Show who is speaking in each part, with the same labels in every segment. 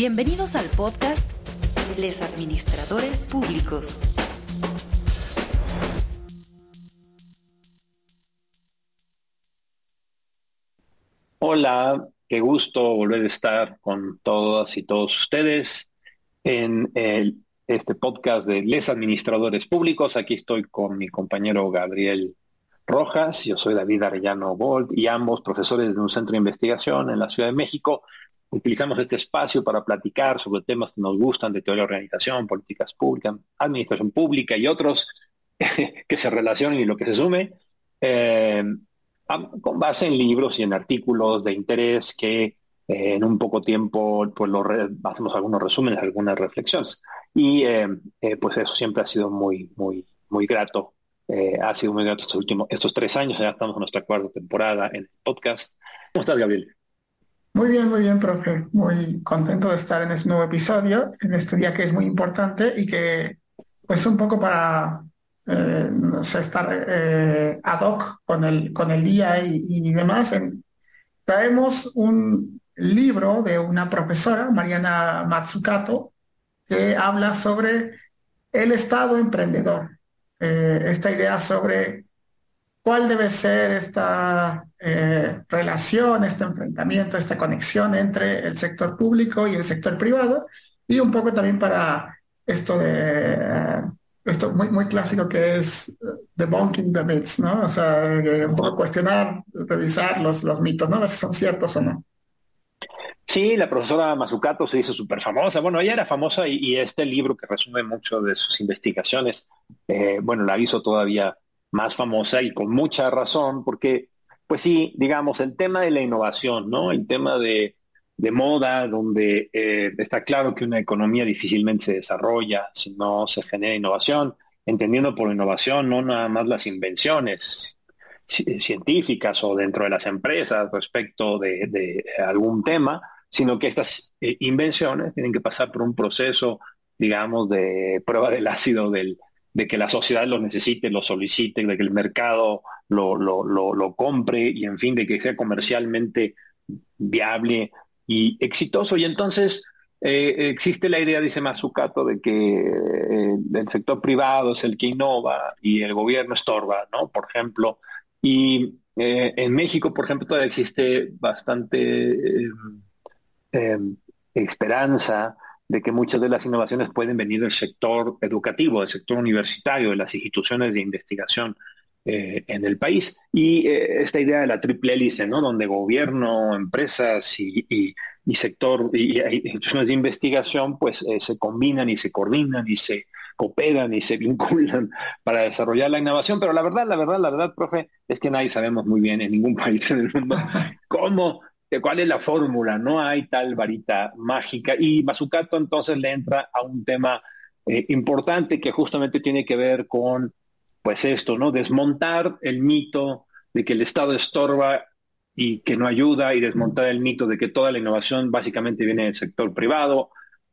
Speaker 1: Bienvenidos al podcast Les Administradores Públicos.
Speaker 2: Hola, qué gusto volver a estar con todas y todos ustedes en este podcast de Les Administradores Públicos. Aquí estoy con mi compañero Gabriel Rojas, yo soy David Arellano Bolt y ambos profesores de un centro de investigación en la Ciudad de México utilizamos este espacio para platicar sobre temas que nos gustan de teoría de organización, políticas públicas, administración pública y otros que se relacionen y lo que se sume, eh, con base en libros y en artículos de interés que eh, en un poco tiempo pues lo hacemos algunos resúmenes, algunas reflexiones. Y eh, pues eso siempre ha sido muy, muy, muy grato. ha sido muy grato estos últimos, estos tres años, ya estamos en nuestra cuarta temporada en podcast. ¿Cómo estás, Gabriel?
Speaker 3: Muy bien, muy bien, profe. Muy contento de estar en este nuevo episodio, en este día que es muy importante y que, pues, un poco para eh, estar eh, ad hoc con el, con el día y, demás. traemos un libro de una profesora, Mariana Matsukato, que habla sobre el Estado emprendedor. Eh, esta idea sobre cuál debe ser esta eh, relación, este enfrentamiento, esta conexión entre el sector público y el sector privado, y un poco también para esto de eh, esto muy, muy clásico que es debunking the myths, ¿no? O sea, un poco cuestionar, revisar los, los mitos, ¿no? A ver si son ciertos o no.
Speaker 2: Sí, la profesora Mazzucato se hizo súper famosa. Bueno, ella era famosa y, este libro que resume mucho de sus investigaciones, eh, bueno, la hizo todavía más famosa y con mucha razón, porque, pues sí, digamos, el tema de la innovación, ¿no? El tema de, moda, donde eh, está claro que una economía difícilmente se desarrolla si no se genera innovación, entendiendo por innovación no nada más las invenciones científicas o dentro de las empresas respecto de, algún tema, sino que estas eh, invenciones tienen que pasar por un proceso, digamos, de prueba del ácido del, de que la sociedad lo necesite, lo solicite, de que el mercado lo, lo, lo, compre y en fin, de que sea comercialmente viable y exitoso. Y entonces eh, existe la idea, dice Mazzucato, de que eh, el sector privado es el que innova y el gobierno estorba, ¿no? Por ejemplo. Y eh, en México, por ejemplo, todavía existe bastante esperanza de que muchas de las innovaciones pueden venir del sector educativo, del sector universitario, de las instituciones de investigación eh, en el país. Y eh, esta idea de la triple hélice, ¿no? Donde gobierno, empresas y, sector y, instituciones de investigación, pues eh, se combinan y se coordinan y se cooperan y se vinculan para desarrollar la innovación. Pero la verdad, la verdad, la verdad, profe, es que nadie sabemos muy bien en ningún país del mundo cómo cuál es la fórmula, no hay tal varita mágica. Y Mazzucato entonces le entra a un tema eh, importante que justamente tiene que ver con, pues esto, ¿no? Desmontar el mito de que el Estado estorba y que no ayuda y desmontar el mito de que toda la innovación básicamente viene del sector privado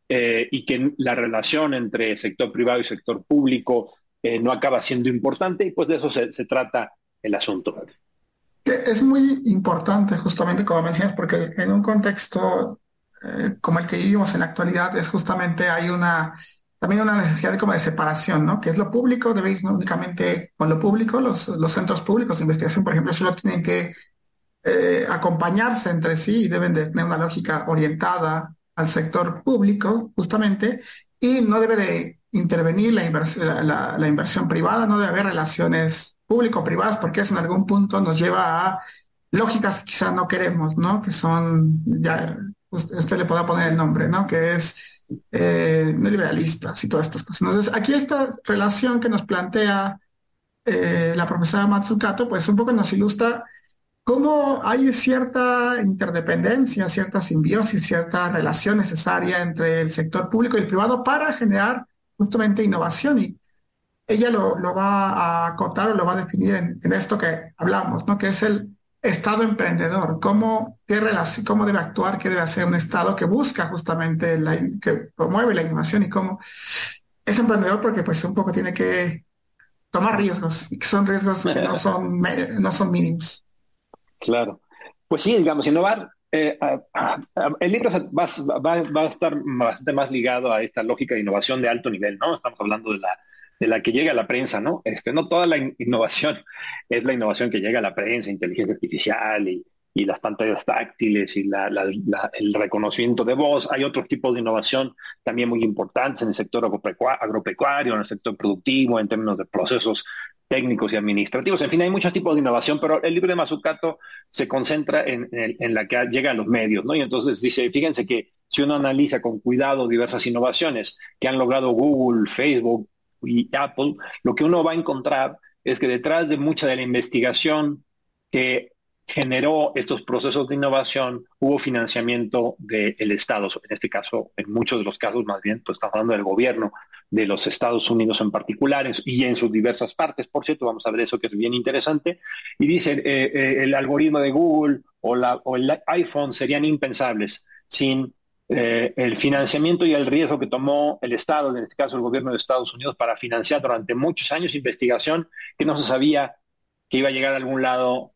Speaker 2: eh, y que la relación entre sector privado y sector público eh, no acaba siendo importante y pues de eso se trata el asunto.
Speaker 3: Es muy importante justamente como mencionas, porque en un contexto eh, como el que vivimos en la actualidad es justamente hay una también una necesidad como de separación, ¿no? Que es lo público, debe ir únicamente con lo público, los, los centros públicos de investigación, por ejemplo, solo tienen que eh, acompañarse entre sí y deben de tener una lógica orientada al sector público, justamente, y no debe de intervenir la, la, la inversión privada, no debe haber relaciones público-privadas, porque eso en algún punto nos lleva a lógicas que quizás no queremos, ¿no? Que son, ya usted le pueda poner el nombre, ¿no? Que es eh, neoliberalistas y todas estas cosas. Entonces, aquí esta relación que nos plantea eh, la profesora Matsukato, pues un poco nos ilustra cómo hay cierta interdependencia, cierta simbiosis, cierta relación necesaria entre el sector público y el privado para generar justamente innovación. Y ella lo, va a acotar o lo va a definir en, esto que hablamos, ¿no? que es el Estado emprendedor, cómo, qué cómo debe actuar, qué debe hacer un Estado que busca justamente, la, que promueve la innovación y cómo es emprendedor porque pues un poco tiene que tomar riesgos y que son riesgos que no son, no son mínimos.
Speaker 2: Claro. Pues sí, digamos, innovar. Eh, el libro va, va, a estar bastante más ligado a esta lógica de innovación de alto nivel, ¿no? Estamos hablando de la, de la que llega a la prensa, ¿no? Este, no toda la innovación es la innovación que llega a la prensa, inteligencia artificial y, y las pantallas táctiles y el reconocimiento de voz. Hay otros tipos de innovación también muy importantes en el sector agropecuario, en el sector productivo, en términos de procesos técnicos y administrativos. En fin, hay muchos tipos de innovación, pero el libro de Mazzucato se concentra en, la que llega a los medios, ¿no? Y entonces dice, fíjense que si uno analiza con cuidado diversas innovaciones que han logrado Google, Facebook y Apple, lo que uno va a encontrar es que detrás de mucha de la investigación que generó estos procesos de innovación, hubo financiamiento del Estado, en este caso, en muchos de los casos más bien, pues estamos hablando del gobierno de los Estados Unidos en particular y en sus diversas partes, por cierto, vamos a ver eso que es bien interesante, y dice, eh, eh, el algoritmo de Google o, la, o el iPhone serían impensables sin eh, el financiamiento y el riesgo que tomó el Estado, en este caso el gobierno de Estados Unidos, para financiar durante muchos años investigación que no se sabía que iba a llegar a algún lado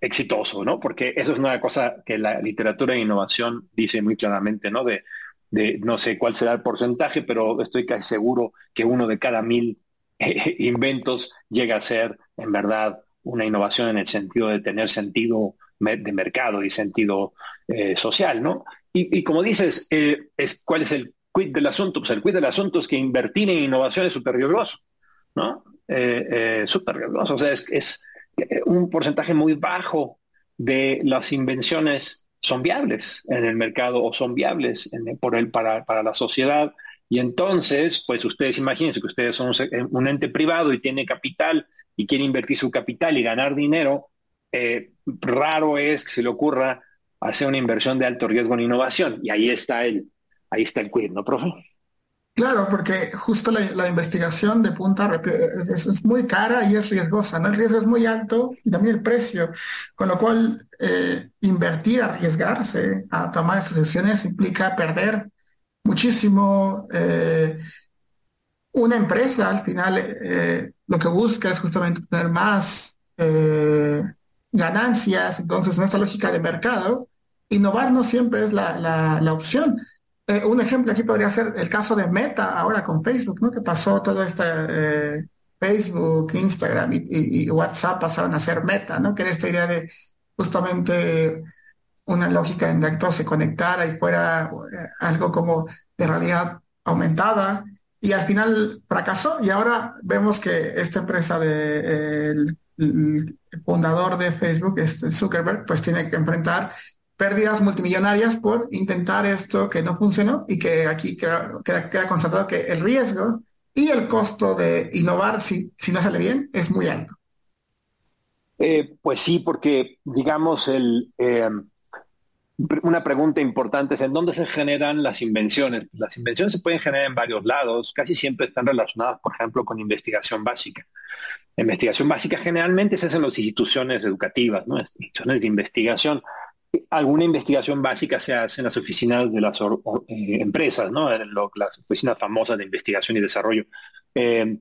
Speaker 2: exitoso, ¿no? Porque eso es una cosa que la literatura de innovación dice muy claramente, ¿no? De, de no sé cuál será el porcentaje, pero estoy casi seguro que uno de cada mil inventos llega a ser, en verdad, una innovación en el sentido de tener sentido de mercado y sentido eh, social, ¿no? Y, como dices, eh, es, ¿cuál es el quid del asunto? Pues el quid del asunto es que invertir en innovación es súper riesgoso, ¿no? súper riesgoso, o sea, es un porcentaje muy bajo de las invenciones son viables en el mercado o son viables por el, para, la sociedad. Y entonces, pues ustedes imagínense que ustedes son un, ente privado y tiene capital y quiere invertir su capital y ganar dinero. Eh, raro es que se le ocurra hacer una inversión de alto riesgo en innovación. Y ahí está el, ahí está el quid, ¿no, profe?
Speaker 3: Claro, porque justo la, investigación de punta es, muy cara y es riesgosa, ¿no? El riesgo es muy alto y también el precio, con lo cual eh, invertir, arriesgarse a tomar esas decisiones implica perder muchísimo. Eh, una empresa al final eh, lo que busca es justamente tener más ganancias, entonces en esta lógica de mercado, innovar no siempre es la, la opción. Eh, un ejemplo aquí podría ser el caso de Meta ahora con Facebook, ¿no? Que pasó todo este eh, Facebook, Instagram y, WhatsApp pasaron a ser Meta, ¿no? Que era esta idea de justamente una lógica en la que todo se conectara y fuera eh, algo como de realidad aumentada y al final fracasó y ahora vemos que esta empresa de el, fundador de Facebook, este Zuckerberg, pues tiene que enfrentar pérdidas multimillonarias por intentar esto que no funcionó y que aquí queda, constatado que el riesgo y el costo de innovar si, si no sale bien es muy alto.
Speaker 2: Eh, pues sí, porque digamos el, eh, una pregunta importante es en dónde se generan las invenciones. Las invenciones se pueden generar en varios lados, casi siempre están relacionadas, por ejemplo, con investigación básica. La investigación básica generalmente se hace en las instituciones educativas, ¿no? instituciones de investigación alguna investigación básica se hace en las oficinas de las eh, empresas, ¿no? En las oficinas famosas de investigación y desarrollo. Eh,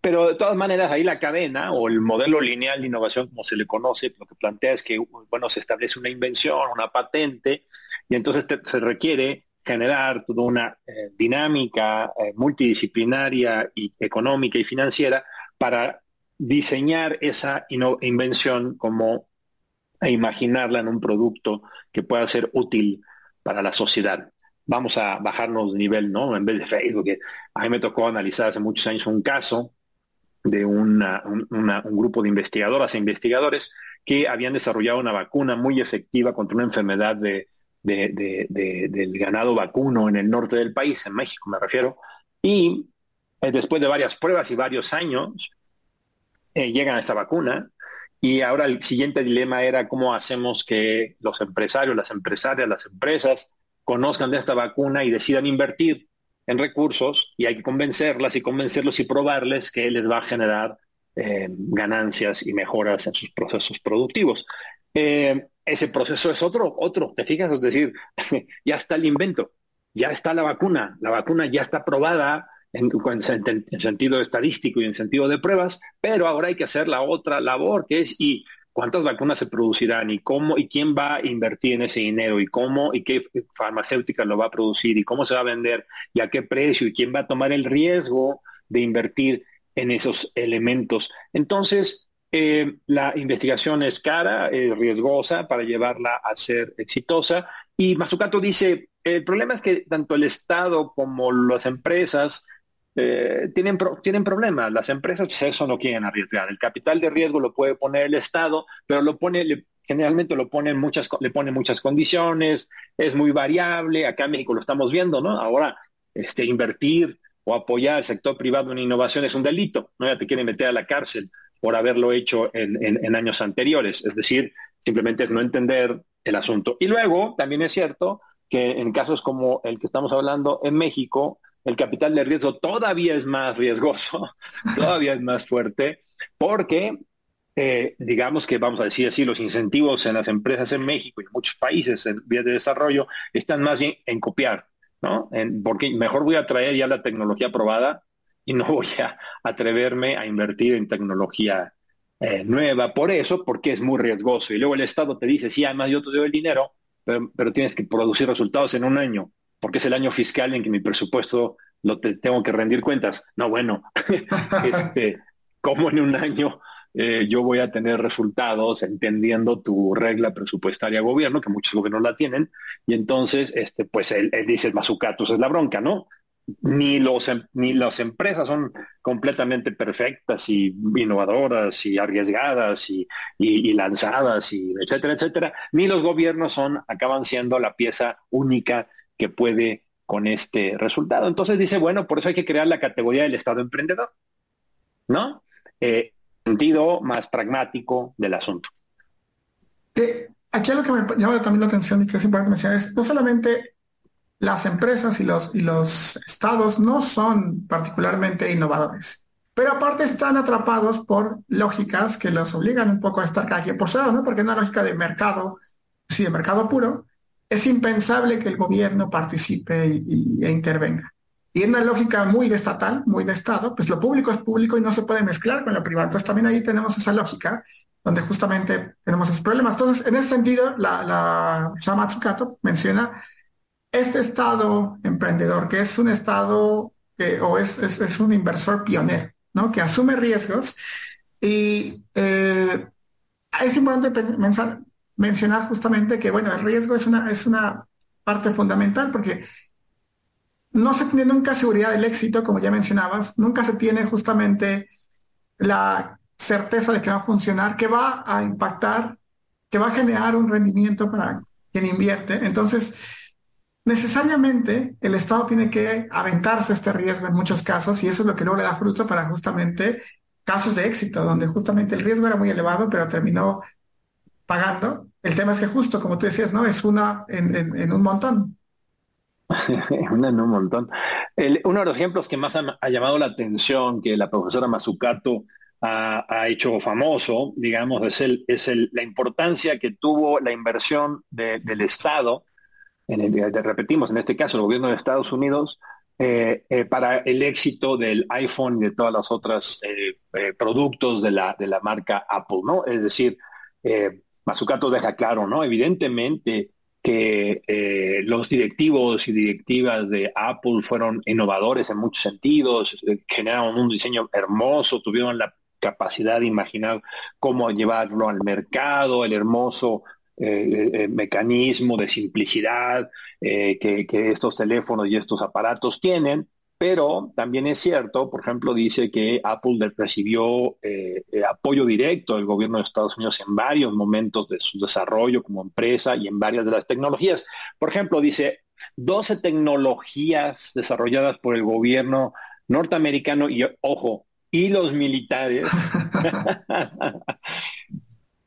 Speaker 2: pero de todas maneras, ahí la cadena o el modelo lineal de innovación, como se le conoce, lo que plantea es que, bueno, se establece una invención, una patente, y entonces se requiere generar toda una eh, dinámica multidisciplinaria y económica y financiera para diseñar esa invención como e imaginarla en un producto que pueda ser útil para la sociedad. Vamos a bajarnos de nivel, ¿no? En vez de Facebook, que a mí me tocó analizar hace muchos años un caso de un, grupo de investigadoras e investigadores que habían desarrollado una vacuna muy efectiva contra una enfermedad de, del ganado vacuno en el norte del país, en México me refiero, y eh, después de varias pruebas y varios años, eh, llegan a esta vacuna y ahora el siguiente dilema era cómo hacemos que los empresarios, las empresarias, las empresas conozcan de esta vacuna y decidan invertir en recursos y hay que convencerlas y convencerlos y probarles que les va a generar eh, ganancias y mejoras en sus procesos productivos. ese proceso es otro, otro, ¿te fijas? Es decir, ya está el invento, ya está la vacuna, la vacuna ya está probada, en, sentido estadístico y en sentido de pruebas, pero ahora hay que hacer la otra labor, que es y cuántas vacunas se producirán y cómo y quién va a invertir en ese dinero y cómo y qué farmacéutica lo va a producir y cómo se va a vender y a qué precio y quién va a tomar el riesgo de invertir en esos elementos. Entonces, eh, la investigación es cara, es riesgosa para llevarla a ser exitosa. Y Mazzucato dice, el problema es que tanto el Estado como las empresas eh, tienen, tienen problemas. Las empresas pues, eso no quieren arriesgar. El capital de riesgo lo puede poner el Estado, pero lo pone, generalmente lo pone muchas, le pone muchas condiciones, es muy variable. Acá en México lo estamos viendo, ¿no? Ahora, este, invertir o apoyar al sector privado en innovación es un delito, ¿no? Ya te quieren meter a la cárcel por haberlo hecho en, en años anteriores. Es decir, simplemente es no entender el asunto. Y luego, también es cierto que en casos como el que estamos hablando en México, el capital de riesgo todavía es más riesgoso, todavía es más fuerte, porque eh, digamos que vamos a decir así, los incentivos en las empresas en México y en muchos países en vías de desarrollo están más bien en copiar, ¿no? porque mejor voy a traer ya la tecnología probada y no voy a atreverme a invertir en tecnología eh, nueva. Por eso, porque es muy riesgoso. Y luego el Estado te dice, sí, además yo te doy el dinero, pero tienes que producir resultados en un año porque es el año fiscal en que mi presupuesto lo tengo que rendir cuentas. No, bueno, este, ¿cómo en un año eh, yo voy a tener resultados entendiendo tu regla presupuestaria gobierno, que muchos gobiernos la tienen, y entonces, este, pues él, dice, Mazucatus es la bronca, ¿no? Ni, los, em, ni las empresas son completamente perfectas y innovadoras y arriesgadas y, y, lanzadas y etcétera, etcétera, ni los gobiernos son, acaban siendo la pieza única que puede con este resultado. Entonces dice, bueno, por eso hay que crear la categoría del Estado emprendedor, ¿no? Eh, sentido más pragmático del asunto.
Speaker 3: Eh, aquí lo que me llama también la atención y que es importante mencionar es, no solamente las empresas y los, y los estados no son particularmente innovadores, pero aparte están atrapados por lógicas que los obligan un poco a estar cada quien por su lado, ¿no? Porque es una lógica de mercado, sí, de mercado puro, es impensable que el gobierno participe y, e intervenga. Y en una lógica muy de estatal, muy de Estado, pues lo público es público y no se puede mezclar con lo privado. Entonces también ahí tenemos esa lógica donde justamente tenemos esos problemas. Entonces, en ese sentido, la, la Matsukato menciona este Estado emprendedor, que es un Estado que, o es, es, un inversor pionero, ¿no? que asume riesgos y eh, es importante pensar, mencionar justamente que, bueno, el riesgo es una, es una parte fundamental porque no se tiene nunca seguridad del éxito, como ya mencionabas, nunca se tiene justamente la certeza de que va a funcionar, que va a impactar, que va a generar un rendimiento para quien invierte. Entonces, necesariamente el Estado tiene que aventarse este riesgo en muchos casos y eso es lo que luego le da fruto para justamente casos de éxito, donde justamente el riesgo era muy elevado, pero terminó pagando. El tema es que justo, como tú decías, ¿no? Es una en, un montón.
Speaker 2: una en un montón. uno de los ejemplos que más ha, llamado la atención que la profesora Mazzucato ha, hecho famoso, digamos, es, el, es el, la importancia que tuvo la inversión del Estado, en repetimos, en este caso el gobierno de Estados Unidos, eh, eh, para el éxito del iPhone y de todas las otras eh, productos de la, de la marca Apple, ¿no? Es decir, Mazzucato deja claro, ¿no? Evidentemente que eh, los directivos y directivas de Apple fueron innovadores en muchos sentidos, eh, generaron un diseño hermoso, tuvieron la capacidad de imaginar cómo llevarlo al mercado, el hermoso eh, mecanismo de simplicidad que, estos teléfonos y estos aparatos tienen, Pero también es cierto, por ejemplo, dice que Apple recibió eh, eh, apoyo directo del gobierno de Estados Unidos en varios momentos de su desarrollo como empresa y en varias de las tecnologías. Por ejemplo, dice 12 tecnologías desarrolladas por el gobierno norteamericano y, ojo, y los militares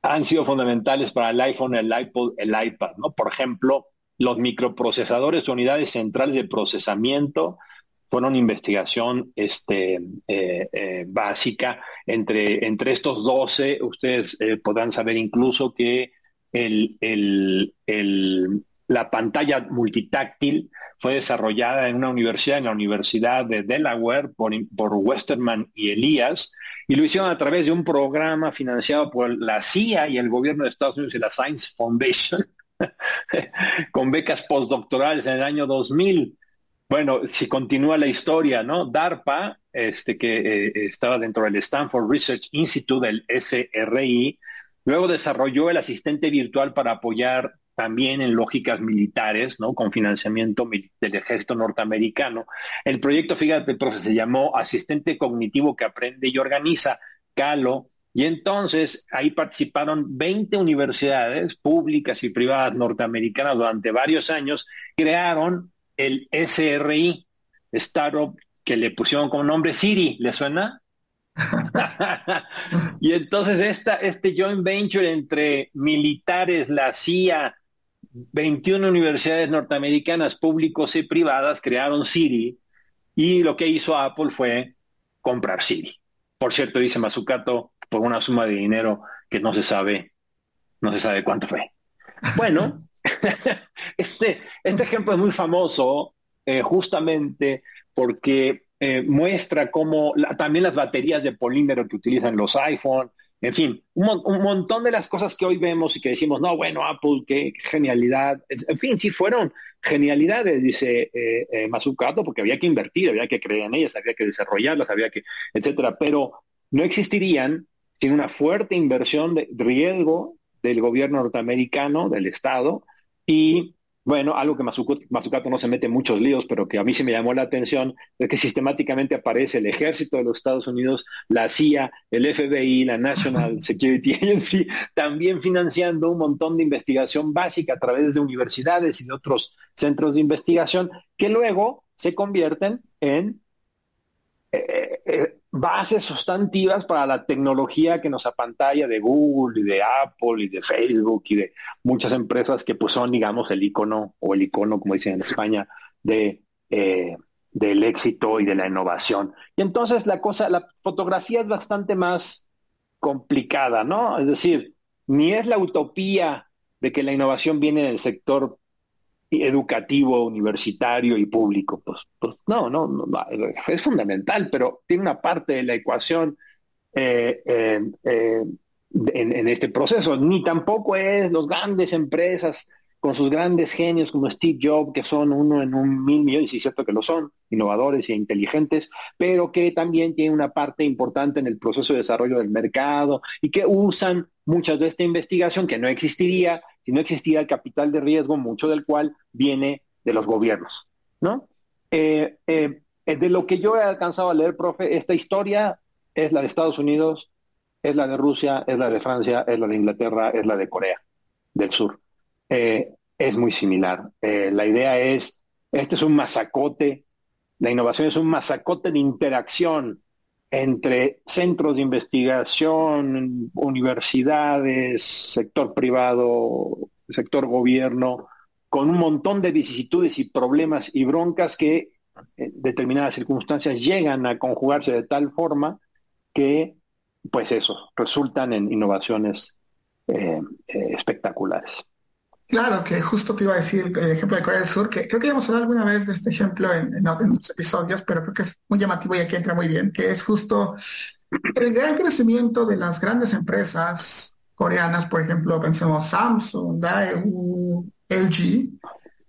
Speaker 2: han sido fundamentales para el iPhone, el iPod, el iPad, ¿no? Por ejemplo, los microprocesadores, unidades centrales de procesamiento, fueron investigación este, eh, eh, básica. Entre, entre estos 12, ustedes eh, podrán saber incluso que el, la pantalla multitáctil fue desarrollada en una universidad, en la Universidad de Delaware, por, por Westerman y Elías, y lo hicieron a través de un programa financiado por la CIA y el gobierno de Estados Unidos y la Science Foundation, con becas postdoctorales en el año 2000. Bueno, si continúa la historia, ¿no? DARPA, este, que eh, estaba dentro del Stanford Research Institute, del SRI, luego desarrolló el asistente virtual para apoyar también en lógicas militares, ¿no? Con financiamiento del ejército norteamericano. El proyecto, fíjate, se llamó Asistente Cognitivo que Aprende y Organiza, CALO, y entonces ahí participaron 20 universidades públicas y privadas norteamericanas durante varios años, crearon el SRI, Startup, que le pusieron como nombre Siri, ¿le suena? y entonces esta, este joint venture entre militares, la CIA, 21 universidades norteamericanas públicos y privadas crearon Siri y lo que hizo Apple fue comprar Siri. Por cierto, dice Mazucato, por una suma de dinero que no se sabe, no se sabe cuánto fue. Bueno, este, este ejemplo es muy famoso eh, justamente porque eh, muestra cómo también las baterías de polímero que utilizan los iPhone, en fin, un, montón de las cosas que hoy vemos y que decimos, no, bueno, Apple, qué, genialidad. En fin, sí fueron genialidades, dice eh, eh porque había que invertir, había que creer en ellas, había que desarrollarlas, había que, etcétera. Pero no existirían sin una fuerte inversión de riesgo del gobierno norteamericano, del Estado, y bueno, algo que Mazucato no se mete en muchos líos, pero que a mí sí me llamó la atención, es que sistemáticamente aparece el ejército de los Estados Unidos, la CIA, el FBI, la National Security Agency, también financiando un montón de investigación básica a través de universidades y de otros centros de investigación, que luego se convierten en eh, eh, bases sustantivas para la tecnología que nos apantalla de Google y de Apple y de Facebook y de muchas empresas que pues son, digamos, el icono o el icono, como dicen en España, de, eh, del éxito y de la innovación. Y entonces la cosa, la fotografía es bastante más complicada, ¿no? Es decir, ni es la utopía de que la innovación viene del sector educativo, universitario y público. Pues, pues no, no, no, es fundamental, pero tiene una parte de la ecuación eh, en, en, este proceso. Ni tampoco es los grandes empresas con sus grandes genios como Steve Jobs, que son uno en un mil millones, y es cierto que lo son, innovadores e inteligentes, pero que también tienen una parte importante en el proceso de desarrollo del mercado y que usan muchas de esta investigación que no existiría si no existía el capital de riesgo, mucho del cual viene de los gobiernos, ¿no? Eh, eh, de lo que yo he alcanzado a leer, profe, esta historia es la de Estados Unidos, es la de Rusia, es la de Francia, es la de Inglaterra, es la de Corea del Sur. Eh, es muy similar. la idea es, este es un masacote, la innovación es un masacote de interacción entre centros de investigación, universidades, sector privado, sector gobierno, con un montón de vicisitudes y problemas y broncas que en determinadas circunstancias llegan a conjugarse de tal forma que, pues eso, resultan en innovaciones eh, eh, espectaculares.
Speaker 3: Claro, que justo te iba a decir el ejemplo de Corea del Sur, que creo que ya hemos hablado alguna vez de este ejemplo en, en, otros episodios, pero creo que es muy llamativo y aquí entra muy bien, que es justo el gran crecimiento de las grandes empresas coreanas, por ejemplo, pensemos Samsung, Daewoo, LG,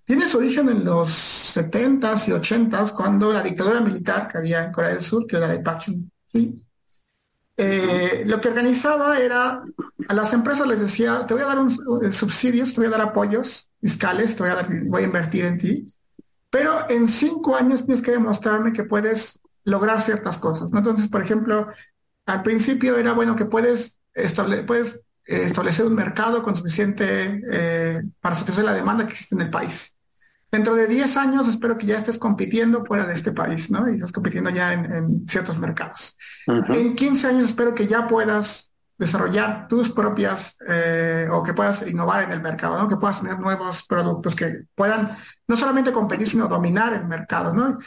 Speaker 3: tiene su origen en los 70s y 80s, cuando la dictadura militar que había en Corea del Sur, que era de Park Chung-hee, eh, lo que organizaba era, a las empresas les decía, te voy a dar un, subsidios, te voy a dar apoyos fiscales, te voy a, voy a invertir en ti, pero en cinco años tienes que demostrarme que puedes lograr ciertas cosas. ¿no? Entonces, por ejemplo, al principio era bueno que puedes, puedes establecer un mercado con suficiente eh, para satisfacer la demanda que existe en el país. Dentro de 10 años espero que ya estés compitiendo fuera de este país, ¿no? Y estás compitiendo ya en, ciertos mercados. En 15 años espero que ya puedas desarrollar tus propias eh, o que puedas innovar en el mercado, ¿no? que puedas tener nuevos productos que puedan no solamente competir, sino dominar el mercado. ¿no?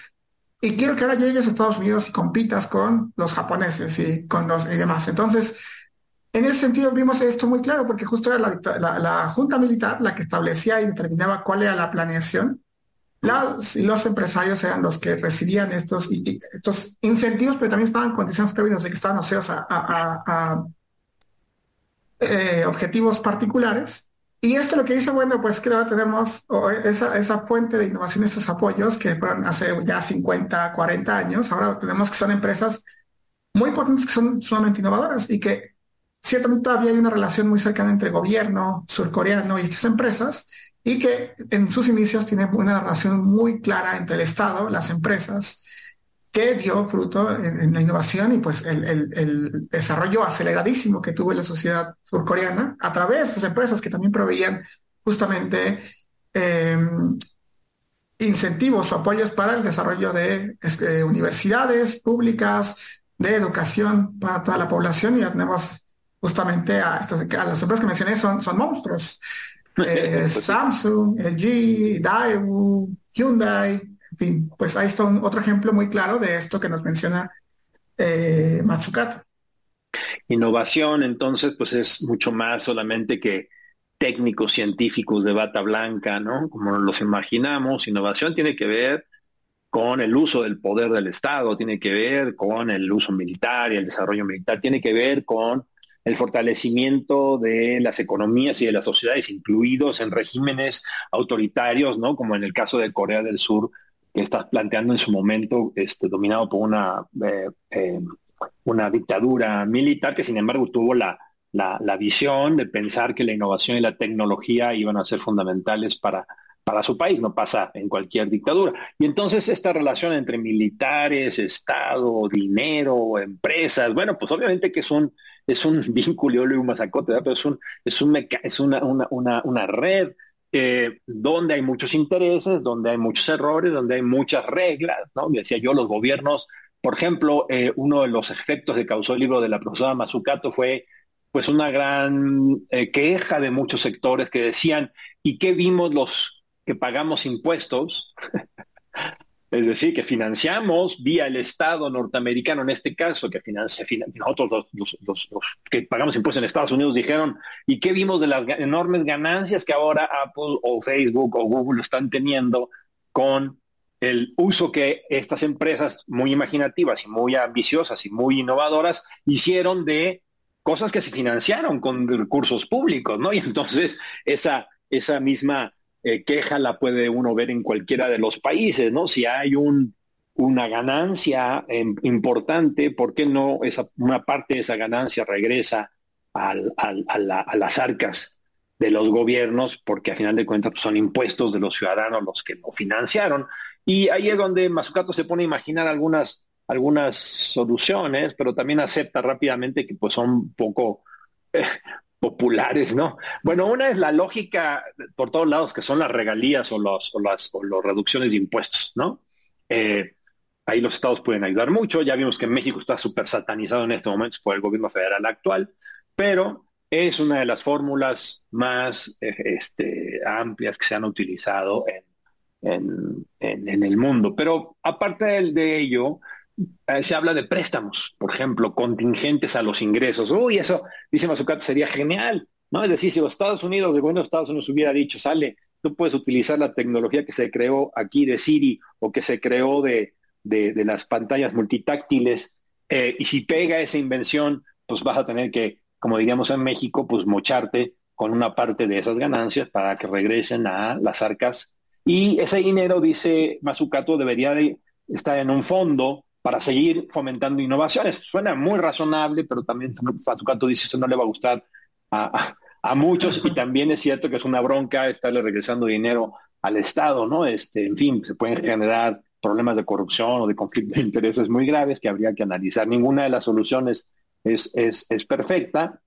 Speaker 3: Y quiero que ahora llegues a Estados Unidos y compitas con los japoneses y con los y demás. Entonces, en ese sentido vimos esto muy claro porque justo era la, junta militar la que establecía y determinaba cuál era la planeación. y los empresarios eran los que recibían estos, incentivos, pero también estaban condicionados términos de que estaban oseos a, eh, objetivos particulares. Y esto lo que dice, bueno, pues creo que tenemos esa, esa fuente de innovación, esos apoyos que fueron hace ya 50, 40 años. Ahora tenemos que son empresas muy potentes que son sumamente innovadoras y que ciertamente todavía hay una relación muy cercana entre gobierno surcoreano y estas empresas y que en sus inicios tiene una relación muy clara entre el Estado, las empresas, que dio fruto en, la innovación y pues el, desarrollo aceleradísimo que tuvo la sociedad surcoreana a través de estas empresas que también proveían justamente em, incentivos o apoyos para el desarrollo de este, universidades públicas, de educación para toda la población y tenemos justamente a, estas, a las empresas que mencioné son, son monstruos. Eh, pues Samsung, LG, Daewoo, Hyundai, en fin, pues ahí está un, otro ejemplo muy claro de esto que nos menciona eh, Matsukato.
Speaker 2: Innovación, entonces, pues es mucho más solamente que técnicos científicos de bata blanca, ¿no? Como los imaginamos, innovación tiene que ver con el uso del poder del Estado, tiene que ver con el uso militar y el desarrollo militar, tiene que ver con el fortalecimiento de las economías y de las sociedades, incluidos en regímenes autoritarios, ¿no? Como en el caso de Corea del Sur, que está planteando en su momento, este, dominado por una, eh, eh, una dictadura militar que sin embargo tuvo la, la, la, visión de pensar que la innovación y la tecnología iban a ser fundamentales para, para su país, no pasa en cualquier dictadura. Y entonces esta relación entre militares, Estado, dinero, empresas, bueno, pues obviamente que es un, es un vínculo, yo un masacote, pero es, un, es, un es una, una, una, red eh, donde hay muchos intereses, donde hay muchos errores, donde hay muchas reglas, ¿no? Decía yo, los gobiernos, por ejemplo, eh, uno de los efectos que causó el libro de la profesora Mazucato fue pues una gran eh, queja de muchos sectores que decían, ¿y qué vimos los que pagamos impuestos? Es decir, que financiamos vía el Estado norteamericano, en este caso, que financia, nosotros los, que pagamos impuestos en Estados Unidos dijeron, ¿y qué vimos de las enormes ganancias que ahora Apple o Facebook o Google están teniendo con el uso que estas empresas muy imaginativas y muy ambiciosas y muy innovadoras hicieron de cosas que se financiaron con recursos públicos, ¿no? Y entonces esa, esa misma eh, queja la puede uno ver en cualquiera de los países, ¿no? Si hay un, una ganancia em, importante, ¿por qué no esa, una parte de esa ganancia regresa a, las arcas de los gobiernos? Porque a final de cuentas pues, son impuestos de los ciudadanos los que lo financiaron. Y ahí es donde Mazzucato se pone a imaginar algunas, soluciones, pero también acepta rápidamente que pues son poco, eh, populares, ¿no? Bueno, una es la lógica por todos lados, que son las regalías o, los, o las o las reducciones de impuestos, ¿no? Eh, ahí los estados pueden ayudar mucho. Ya vimos que México está súper satanizado en este momento por el gobierno federal actual, pero es una de las fórmulas más eh, este, amplias que se han utilizado en, el mundo. Pero aparte de ello, eh, se habla de préstamos, por ejemplo, contingentes a los ingresos. Uy, eso, dice Mazucato, sería genial, ¿no? Es decir, si los Estados Unidos, el gobierno de Estados Unidos hubiera dicho, sale, tú puedes utilizar la tecnología que se creó aquí de Siri o que se creó de, de, las pantallas multitáctiles, eh, y si pega esa invención, pues vas a tener que, como diríamos en México, pues mocharte con una parte de esas ganancias para que regresen a las arcas. Y ese dinero, dice Mazucato, debería de estar en un fondo para seguir fomentando innovaciones. Suena muy razonable, pero también Fatucato dice eso no le va a gustar a, muchos y también es cierto que es una bronca estarle regresando dinero al Estado, ¿no? Este, en fin, se pueden generar problemas de corrupción o de conflicto de intereses muy graves que habría que analizar. Ninguna de las soluciones es, es, es perfecta,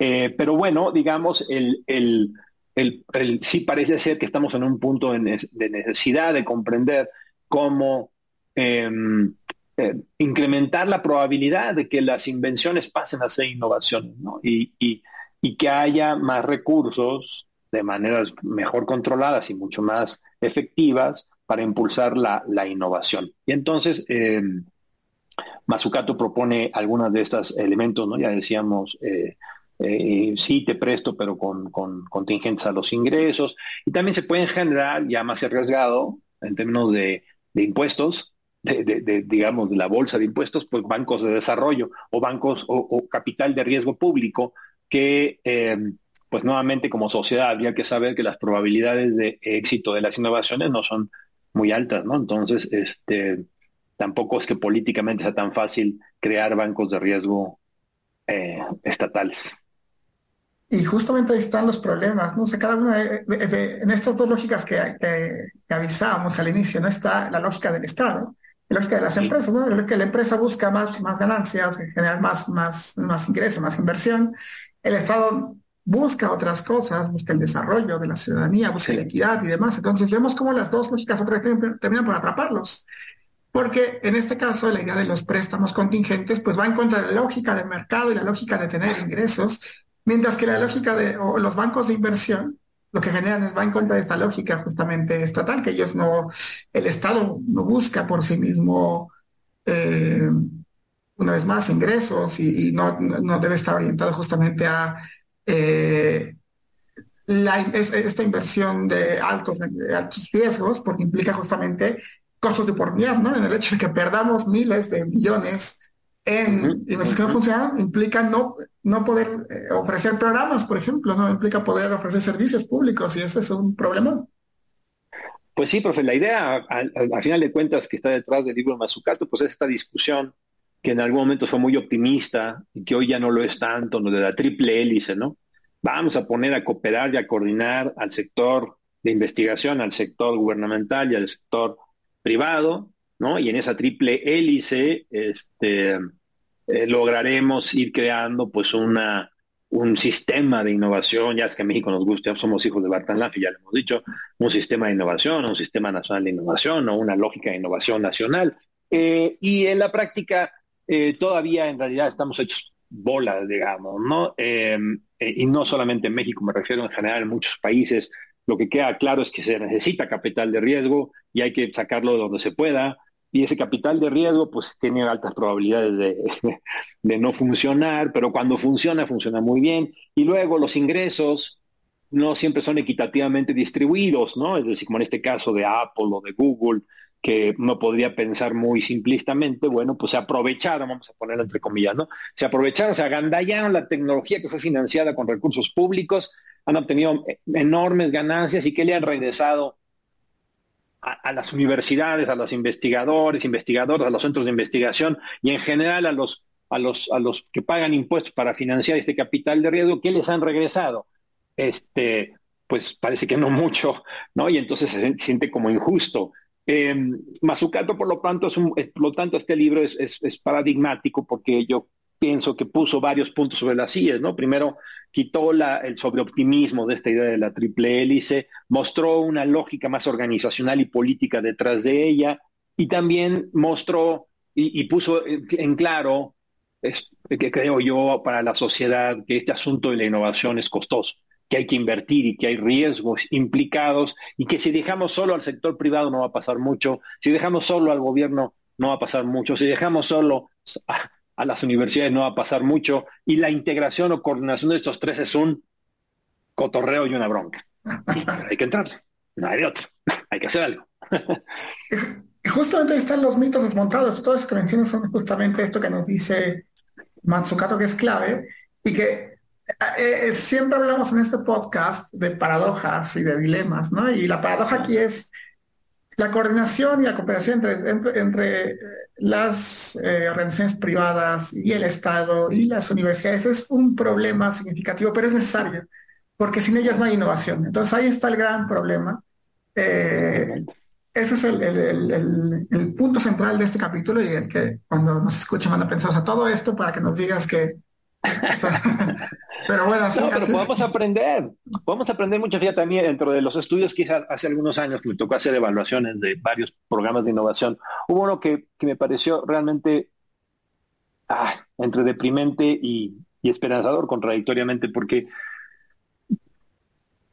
Speaker 2: eh, pero bueno, digamos, el, el, el, sí parece ser que estamos en un punto de, necesidad de comprender cómo em, eh, incrementar la probabilidad de que las invenciones pasen a ser innovaciones ¿no? y, y, y, que haya más recursos de maneras mejor controladas y mucho más efectivas para impulsar la, la innovación. Y entonces, eh, Mazzucato propone algunos de estos elementos, ¿no? Ya decíamos, eh, eh, sí te presto, pero con, con contingentes a los ingresos. Y también se pueden generar, ya más arriesgado, en términos de, impuestos, de, digamos, de la bolsa de impuestos, pues bancos de desarrollo o bancos o, capital de riesgo público que, eh, pues nuevamente como sociedad habría que saber que las probabilidades de éxito de las innovaciones no son muy altas, ¿no? Entonces, este, tampoco es que políticamente sea tan fácil crear bancos de riesgo eh, estatales.
Speaker 3: Y justamente ahí están los problemas, ¿no? cada una en estas dos lógicas que, que, avisábamos al inicio, ¿no? Está la lógica del Estado, lógica de las empresas, ¿no? Que la empresa busca más, más ganancias, generar más, más, más ingresos, más inversión. El Estado busca otras cosas, busca el desarrollo de la ciudadanía, busca la equidad y demás. Entonces vemos cómo las dos lógicas terminan por atraparlos. Porque en este caso la idea de los préstamos contingentes pues va en contra de la lógica del mercado y la lógica de tener ingresos Mientras que la lógica de los bancos de inversión lo que generan es va en contra de esta lógica justamente estatal, que ellos no, el Estado no busca por sí mismo, eh, una vez más, ingresos y, no, no, debe estar orientado justamente a eh, esta inversión de altos, altos riesgos, porque implica justamente costos de oportunidad, ¿no? En el hecho de que perdamos miles de millones en inversiones que no funcionan, implica no no poder eh, ofrecer programas, por ejemplo, no implica poder ofrecer servicios públicos y eso es un problema.
Speaker 2: Pues sí, profe, la idea, al, final de cuentas, que está detrás del libro Mazzucato, pues es esta discusión que en algún momento fue muy optimista y que hoy ya no lo es tanto, lo de la triple hélice, ¿no? Vamos a poner a cooperar y a coordinar al sector de investigación, al sector gubernamental y al sector privado, ¿no? Y en esa triple hélice, este, eh, lograremos ir creando pues una, un sistema de innovación, ya es que en México nos gusta, somos hijos de Bartan y ya lo hemos dicho, un sistema de innovación, un sistema nacional de innovación o una lógica de innovación nacional. Eh, y en la práctica eh, todavía en realidad estamos hechos bolas, digamos, ¿no? y no solamente en México, me refiero en general en muchos países, lo que queda claro es que se necesita capital de riesgo y hay que sacarlo de donde se pueda y ese capital de riesgo pues tiene altas probabilidades de, no funcionar, pero cuando funciona, funciona muy bien. Y luego los ingresos no siempre son equitativamente distribuidos, ¿no? Es decir, como en este caso de Apple o de Google, que no podría pensar muy simplistamente, bueno, pues se aprovecharon, vamos a ponerlo entre comillas, ¿no? Se aprovecharon, se agandallaron la tecnología que fue financiada con recursos públicos, han obtenido enormes ganancias y que le han regresado a, las universidades, a los investigadores, investigadores, a los centros de investigación y en general a los, a los, a los que pagan impuestos para financiar este capital de riesgo, ¿qué les han regresado? Este, pues parece que no mucho, ¿no? Y entonces se siente como injusto. Eh, Mazzucato, por lo tanto, es, un, por lo tanto, este libro es, es, paradigmático porque yo pienso que puso varios puntos sobre las sillas, ¿no? Primero, quitó el sobreoptimismo de esta idea de la triple hélice, mostró una lógica más organizacional y política detrás de ella, y también mostró y, puso en claro, que creo yo, para la sociedad, que este asunto de la innovación es costoso, que hay que invertir y que hay riesgos implicados, y que si dejamos solo al sector privado no va a pasar mucho, si dejamos solo al gobierno no va a pasar mucho, si dejamos solo a las universidades no va a pasar mucho y la integración o coordinación de estos tres es un cotorreo y una bronca. hay que entrar, no hay de otro, hay que hacer algo.
Speaker 3: justamente ahí están los mitos desmontados, todos los que mencionas son justamente esto que nos dice Matsukato que es clave y que eh, eh, siempre hablamos en este podcast de paradojas y de dilemas, ¿no? Y la paradoja aquí es la coordinación y la cooperación entre, entre, eh, las eh, organizaciones privadas y el Estado y las universidades es un problema significativo, pero es necesario, porque sin ellas no hay innovación. Entonces ahí está el gran problema. Eh, ese es el, punto central de este capítulo y el que cuando nos escuchen van a pensar, o sea, todo esto para que nos digas que... pero bueno, así,
Speaker 2: no, pero podemos aprender, podemos aprender mucho. Fíjate, también dentro de los estudios que hice hace algunos años, que me tocó hacer evaluaciones de varios programas de innovación, hubo uno que, me pareció realmente ah, entre deprimente y, y esperanzador contradictoriamente, porque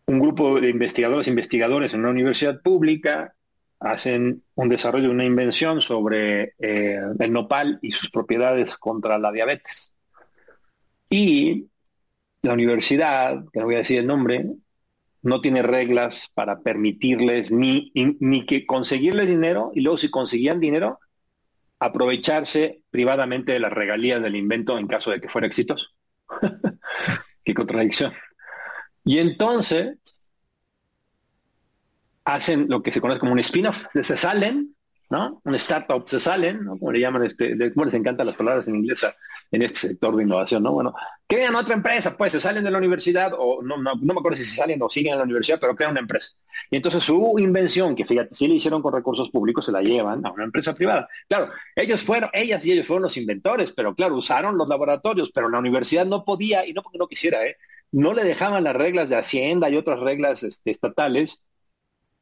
Speaker 2: un grupo de investigadores investigadores en una universidad pública hacen un desarrollo, una invención sobre eh, el nopal y sus propiedades contra la diabetes. Y la universidad, que no voy a decir el nombre, no tiene reglas para permitirles ni, ni que conseguirles dinero y luego si conseguían dinero, aprovecharse privadamente de las regalías del invento en caso de que fuera exitoso. Qué contradicción. Y entonces hacen lo que se conoce como un spin-off, se salen, ¿no? Un startup, se salen, ¿no? Como le llaman, este, como les encantan las palabras en inglés en este sector de innovación, ¿no? Bueno, crean otra empresa, pues se salen de la universidad, o no, no, no me acuerdo si se salen o siguen en la universidad, pero crean una empresa. Y entonces su invención, que fíjate, si le hicieron con recursos públicos, se la llevan a una empresa privada. Claro, ellos fueron, ellas y ellos fueron los inventores, pero claro, usaron los laboratorios, pero la universidad no podía, y no porque no quisiera, ¿eh? No le dejaban las reglas de Hacienda y otras reglas este, estatales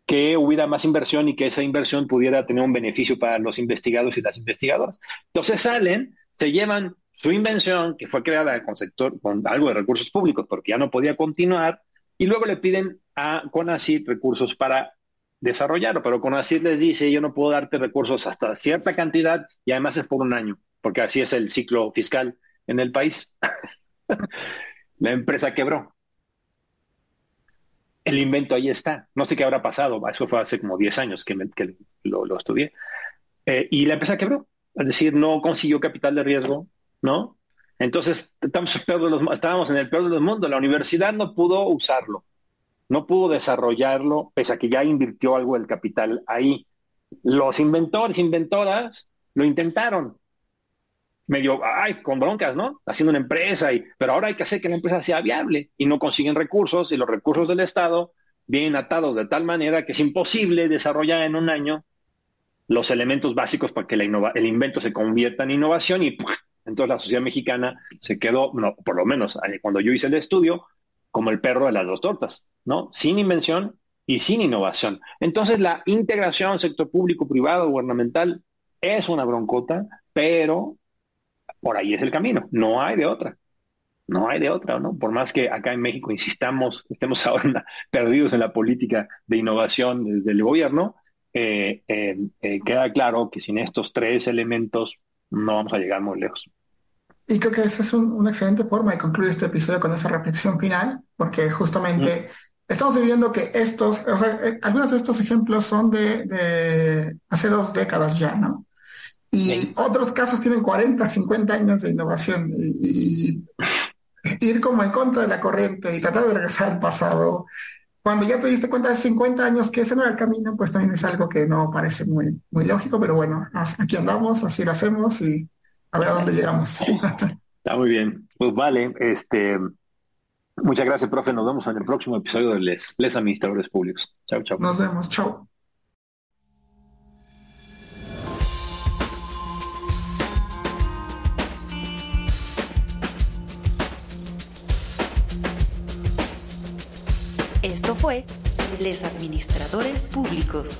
Speaker 2: que hubiera más inversión y que esa inversión pudiera tener un beneficio para los investigadores y las investigadoras. Entonces salen, se llevan su invención, que fue creada con, sector, con algo de recursos públicos, porque ya no podía continuar, y luego le piden a CONACYT recursos para desarrollarlo, pero CONACYT les dice, yo no puedo darte recursos hasta cierta cantidad y además es por un año, porque así es el ciclo fiscal en el país. La empresa quebró el invento ahí está. No sé qué habrá pasado. Eso fue hace como 10 años que, lo, estudié. Eh, y la empresa quebró. Es decir, no consiguió capital de riesgo, ¿no? Entonces, estamos estábamos en el peor de los mundos. La universidad no pudo usarlo. No pudo desarrollarlo, pese a que ya invirtió algo del capital ahí. Los inventores, inventoras, lo intentaron, medio, ay, con broncas, ¿no? Haciendo una empresa, y, pero ahora hay que hacer que la empresa sea viable y no consiguen recursos y los recursos del Estado vienen atados de tal manera que es imposible desarrollar en un año los elementos básicos para que la el invento se convierta en innovación y entonces la sociedad mexicana se quedó, no, por lo menos cuando yo hice el estudio, como el perro de las dos tortas, ¿no? Sin invención y sin innovación. Entonces la integración sector público, privado, gubernamental es una broncota, pero por ahí es el camino, no hay de otra. No hay de otra, ¿no? Por más que acá en México insistamos, estemos ahora perdidos en la política de innovación desde el gobierno, eh, eh, eh, queda claro que sin estos tres elementos no vamos a llegar muy lejos.
Speaker 3: Y creo que esa es una excelente forma de concluir este episodio con esa reflexión final, porque justamente estamos viviendo que estos, o sea, algunos de estos ejemplos son de, de, hace dos décadas ya, ¿no? Y otros casos tienen 40, 50 años de innovación y, ir como en contra de la corriente y tratar de regresar al pasado. Cuando ya te diste cuenta de 50 años que ese no era el camino, pues también es algo que no parece muy, muy lógico, pero bueno, aquí andamos, así lo hacemos y a ver a dónde llegamos.
Speaker 2: Está muy bien. Pues vale, este, muchas gracias, profe. Nos vemos en el próximo episodio de Les, Les Administradores Públicos. Chao, chao.
Speaker 3: Nos vemos, chao.
Speaker 1: Fue Les Administradores Públicos.